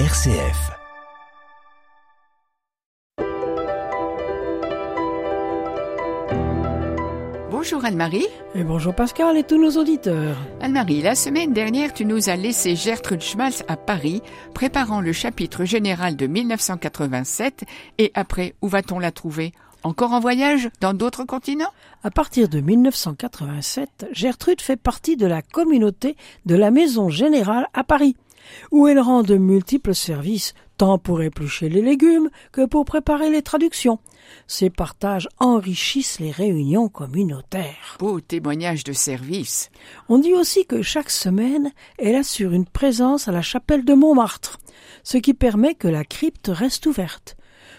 RCF. Bonjour Anne-Marie. Et bonjour Pascal et tous nos auditeurs. Anne-Marie, la semaine dernière, tu nous as laissé Gertrude Schmalz à Paris, préparant le chapitre général de 1987. Et après, où va-t-on la trouver? Encore en voyage? Dans d'autres continents? À partir de 1987, Gertrude fait partie de la communauté de la Maison Générale à Paris où elle rend de multiples services, tant pour éplucher les légumes que pour préparer les traductions. Ces partages enrichissent les réunions communautaires. Beau témoignage de service. On dit aussi que chaque semaine, elle assure une présence à la chapelle de Montmartre, ce qui permet que la crypte reste ouverte.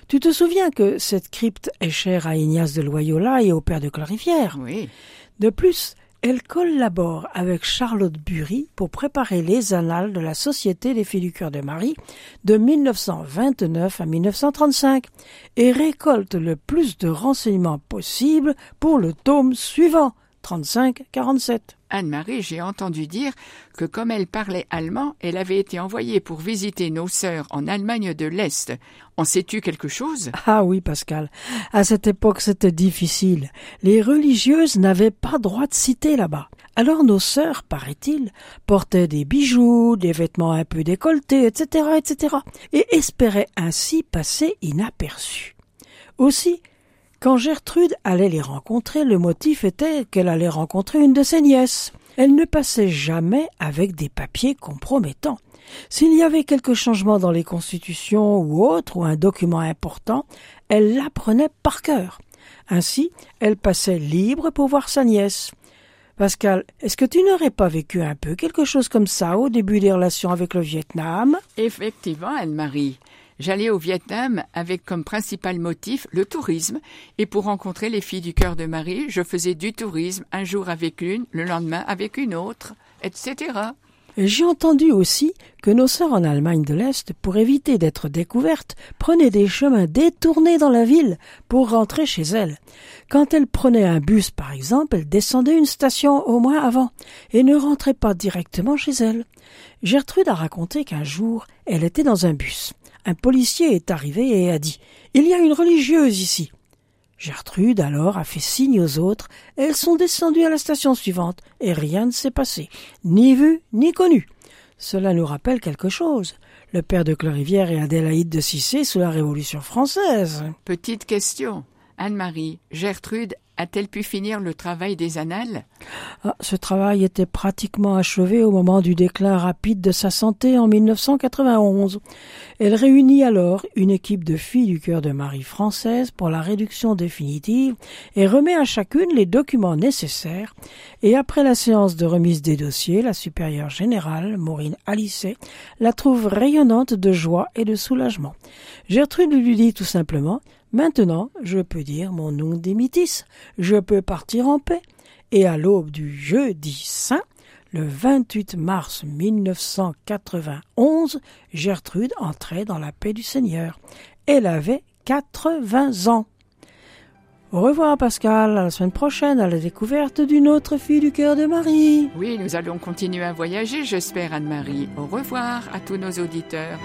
Tu te souviens que cette crypte est chère à Ignace de Loyola et au père de Clarivière? Oui. De plus, elle collabore avec Charlotte Bury pour préparer les annales de la Société des filles du cœur de Marie de 1929 à 1935 et récolte le plus de renseignements possible pour le tome suivant, 35-47. Anne-Marie, j'ai entendu dire que comme elle parlait allemand, elle avait été envoyée pour visiter nos sœurs en Allemagne de l'Est. En sais-tu quelque chose? Ah oui, Pascal. À cette époque, c'était difficile. Les religieuses n'avaient pas droit de citer là-bas. Alors nos sœurs, paraît-il, portaient des bijoux, des vêtements un peu décolletés, etc., etc., et espéraient ainsi passer inaperçus. Aussi, quand Gertrude allait les rencontrer, le motif était qu'elle allait rencontrer une de ses nièces. Elle ne passait jamais avec des papiers compromettants. S'il y avait quelque changement dans les constitutions ou autre, ou un document important, elle l'apprenait par cœur. Ainsi, elle passait libre pour voir sa nièce. Pascal, est-ce que tu n'aurais pas vécu un peu quelque chose comme ça au début des relations avec le Vietnam? Effectivement, Anne-Marie. J'allais au Vietnam avec comme principal motif le tourisme, et pour rencontrer les filles du cœur de Marie, je faisais du tourisme un jour avec l'une, le lendemain avec une autre, etc. J'ai entendu aussi que nos sœurs en Allemagne de l'Est, pour éviter d'être découvertes, prenaient des chemins détournés dans la ville pour rentrer chez elles. Quand elles prenaient un bus, par exemple, elles descendaient une station au moins avant et ne rentraient pas directement chez elles. Gertrude a raconté qu'un jour, elle était dans un bus. Un policier est arrivé et a dit Il y a une religieuse ici. Gertrude alors a fait signe aux autres, elles sont descendues à la station suivante, et rien ne s'est passé, ni vu, ni connu. Cela nous rappelle quelque chose. Le père de Clorivière et Adélaïde de Cissé sous la Révolution française. Petite question. Anne-Marie, Gertrude a-t-elle pu finir le travail des annales? Ah, Ce travail était pratiquement achevé au moment du déclin rapide de sa santé en 1991. Elle réunit alors une équipe de filles du cœur de Marie française pour la réduction définitive et remet à chacune les documents nécessaires. Et après la séance de remise des dossiers, la supérieure générale, Maureen Alicet, la trouve rayonnante de joie et de soulagement. Gertrude lui dit tout simplement Maintenant, je peux dire mon nom d'émitis, je peux partir en paix. Et à l'aube du jeudi saint, le 28 mars 1991, Gertrude entrait dans la paix du Seigneur. Elle avait 80 ans. Au revoir Pascal, à la semaine prochaine à la découverte d'une autre fille du cœur de Marie. Oui, nous allons continuer à voyager, j'espère Anne-Marie. Au revoir à tous nos auditeurs.